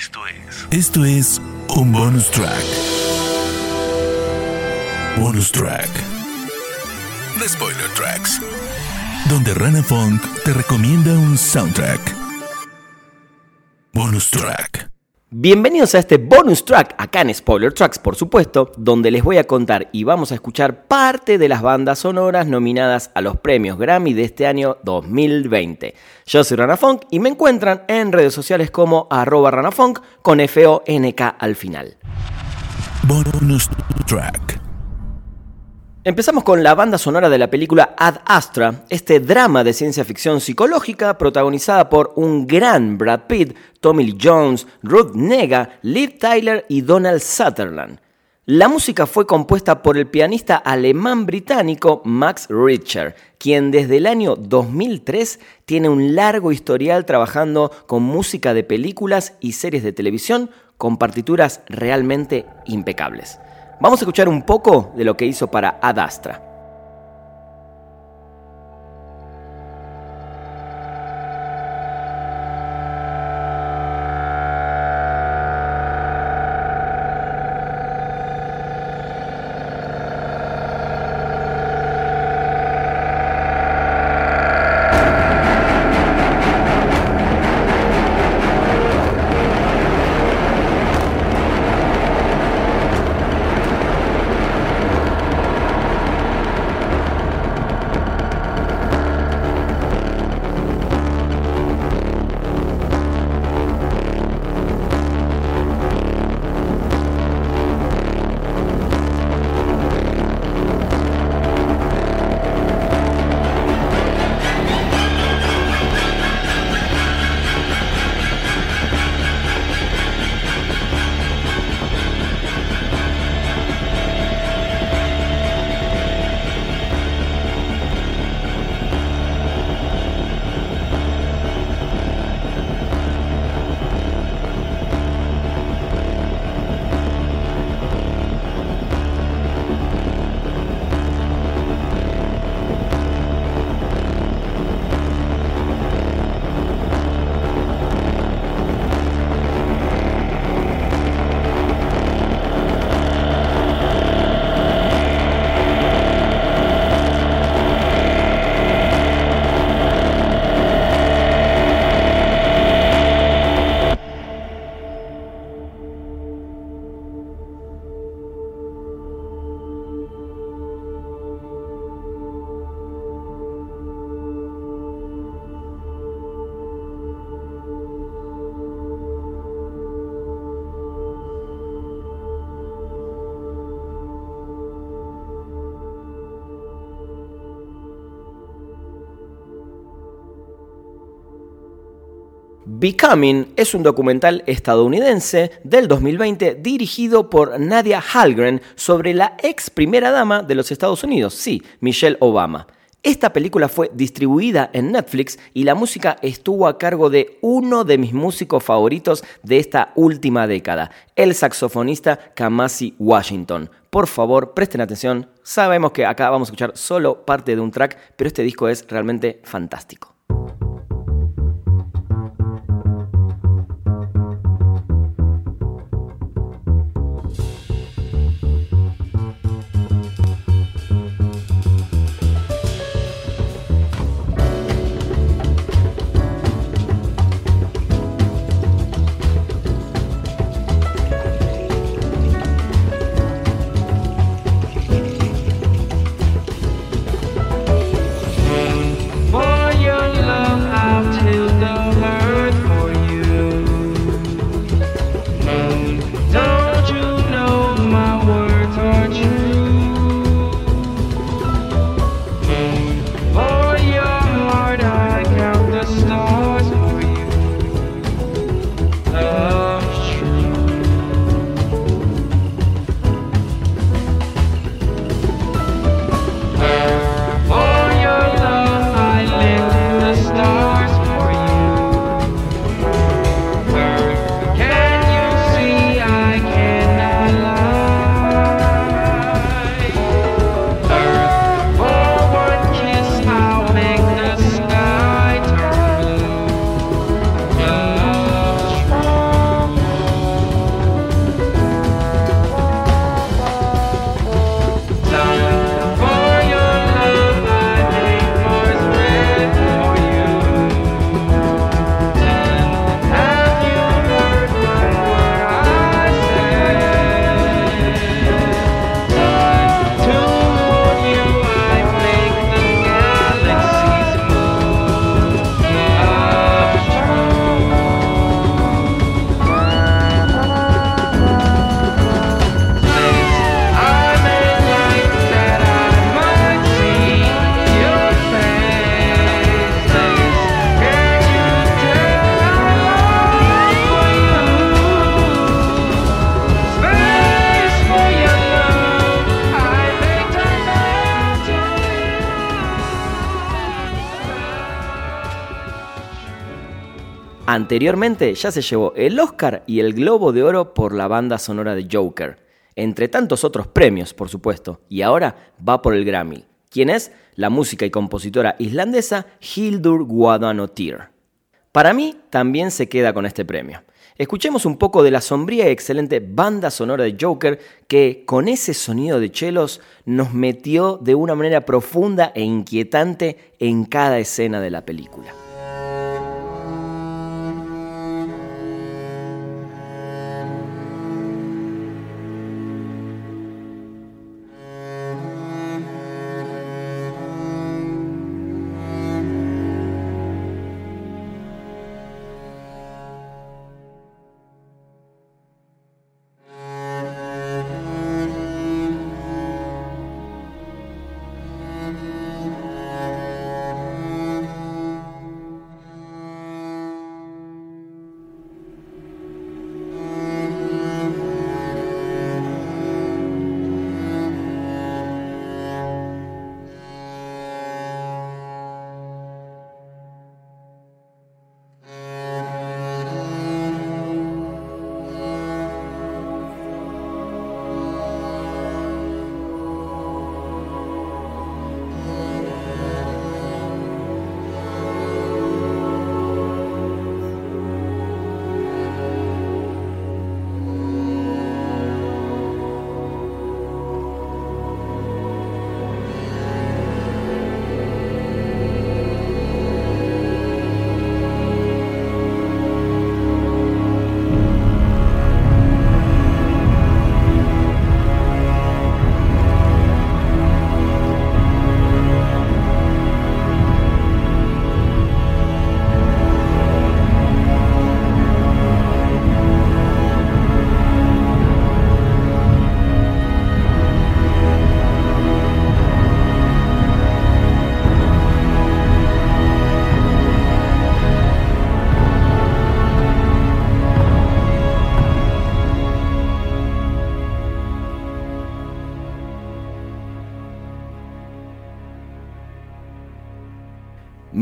Esto es. Esto es un bonus track. Bonus track. The Spoiler Tracks. Donde Rana Funk te recomienda un soundtrack. Bonus track. Bienvenidos a este bonus track, acá en Spoiler Tracks, por supuesto, donde les voy a contar y vamos a escuchar parte de las bandas sonoras nominadas a los premios Grammy de este año 2020. Yo soy Rana Funk y me encuentran en redes sociales como arroba ranafunk con F-O-N-K al final. Bonus track. Empezamos con la banda sonora de la película Ad Astra, este drama de ciencia ficción psicológica protagonizada por un gran Brad Pitt, Tommy Lee Jones, Ruth Nega, Liv Tyler y Donald Sutherland. La música fue compuesta por el pianista alemán británico Max Richter, quien desde el año 2003 tiene un largo historial trabajando con música de películas y series de televisión con partituras realmente impecables. Vamos a escuchar un poco de lo que hizo para Ad Becoming es un documental estadounidense del 2020 dirigido por Nadia Halgren sobre la ex primera dama de los Estados Unidos, sí, Michelle Obama. Esta película fue distribuida en Netflix y la música estuvo a cargo de uno de mis músicos favoritos de esta última década, el saxofonista Kamasi Washington. Por favor, presten atención, sabemos que acá vamos a escuchar solo parte de un track, pero este disco es realmente fantástico. Anteriormente ya se llevó el Oscar y el Globo de Oro por la banda sonora de Joker, entre tantos otros premios, por supuesto, y ahora va por el Grammy. ¿Quién es? La música y compositora islandesa Hildur Guðnadóttir. Para mí también se queda con este premio. Escuchemos un poco de la sombría y excelente banda sonora de Joker que con ese sonido de chelos nos metió de una manera profunda e inquietante en cada escena de la película.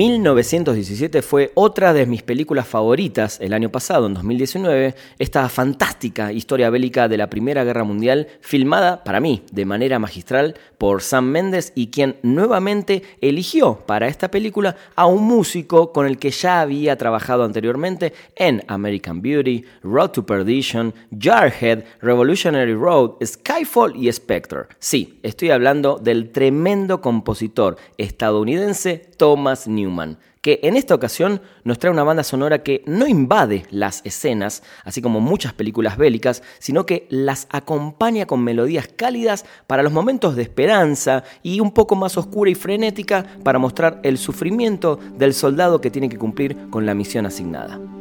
mil 1917 fue otra de mis películas favoritas el año pasado, en 2019, esta fantástica historia bélica de la Primera Guerra Mundial, filmada para mí de manera magistral por Sam Mendes y quien nuevamente eligió para esta película a un músico con el que ya había trabajado anteriormente en American Beauty, Road to Perdition, Jarhead, Revolutionary Road, Skyfall y Spectre. Sí, estoy hablando del tremendo compositor estadounidense Thomas Newman, que en esta ocasión nos trae una banda sonora que no invade las escenas, así como muchas películas bélicas, sino que las acompaña con melodías cálidas para los momentos de esperanza y un poco más oscura y frenética para mostrar el sufrimiento del soldado que tiene que cumplir con la misión asignada.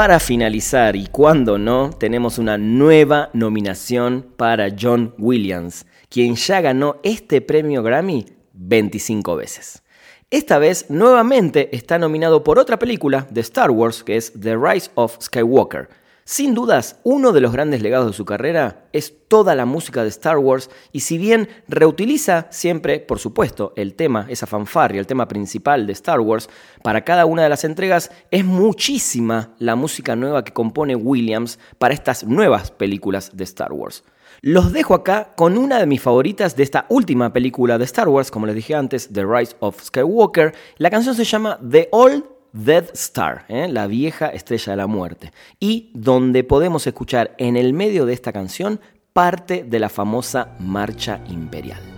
Para finalizar, y cuando no, tenemos una nueva nominación para John Williams, quien ya ganó este premio Grammy 25 veces. Esta vez nuevamente está nominado por otra película de Star Wars que es The Rise of Skywalker. Sin dudas, uno de los grandes legados de su carrera es toda la música de Star Wars y si bien reutiliza siempre, por supuesto, el tema, esa fanfarria, el tema principal de Star Wars, para cada una de las entregas es muchísima la música nueva que compone Williams para estas nuevas películas de Star Wars. Los dejo acá con una de mis favoritas de esta última película de Star Wars, como les dije antes, The Rise of Skywalker. La canción se llama The Old Dead Star, ¿eh? la vieja estrella de la muerte, y donde podemos escuchar en el medio de esta canción parte de la famosa Marcha Imperial.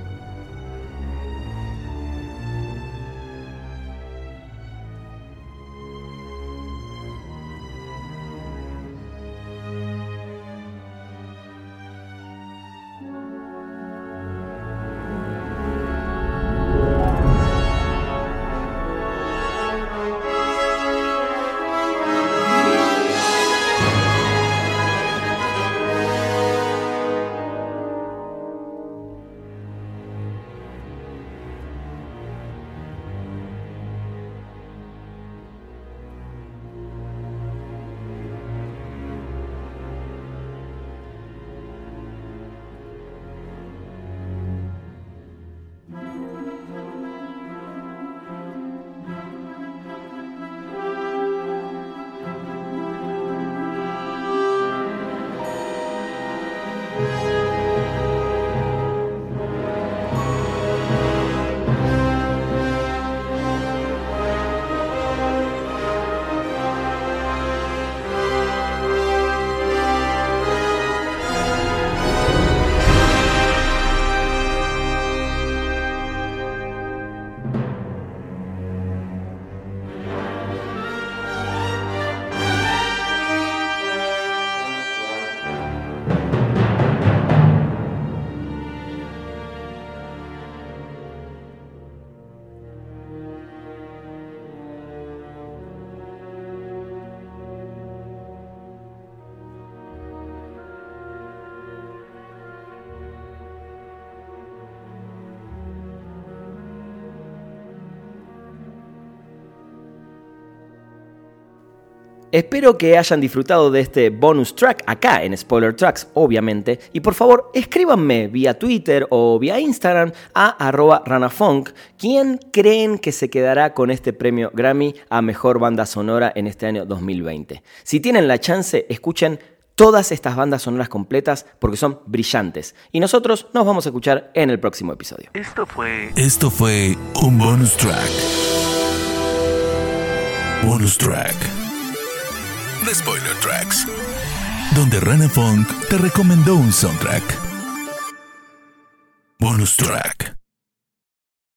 Espero que hayan disfrutado de este bonus track acá en Spoiler Tracks, obviamente. Y por favor, escríbanme vía Twitter o vía Instagram a arroba ranafunk quién creen que se quedará con este premio Grammy a Mejor Banda Sonora en este año 2020. Si tienen la chance, escuchen todas estas bandas sonoras completas porque son brillantes. Y nosotros nos vamos a escuchar en el próximo episodio. Esto fue... Esto fue un bonus track. Bonus track Spoiler Tracks, donde Rana Funk te recomendó un soundtrack. Bonus track.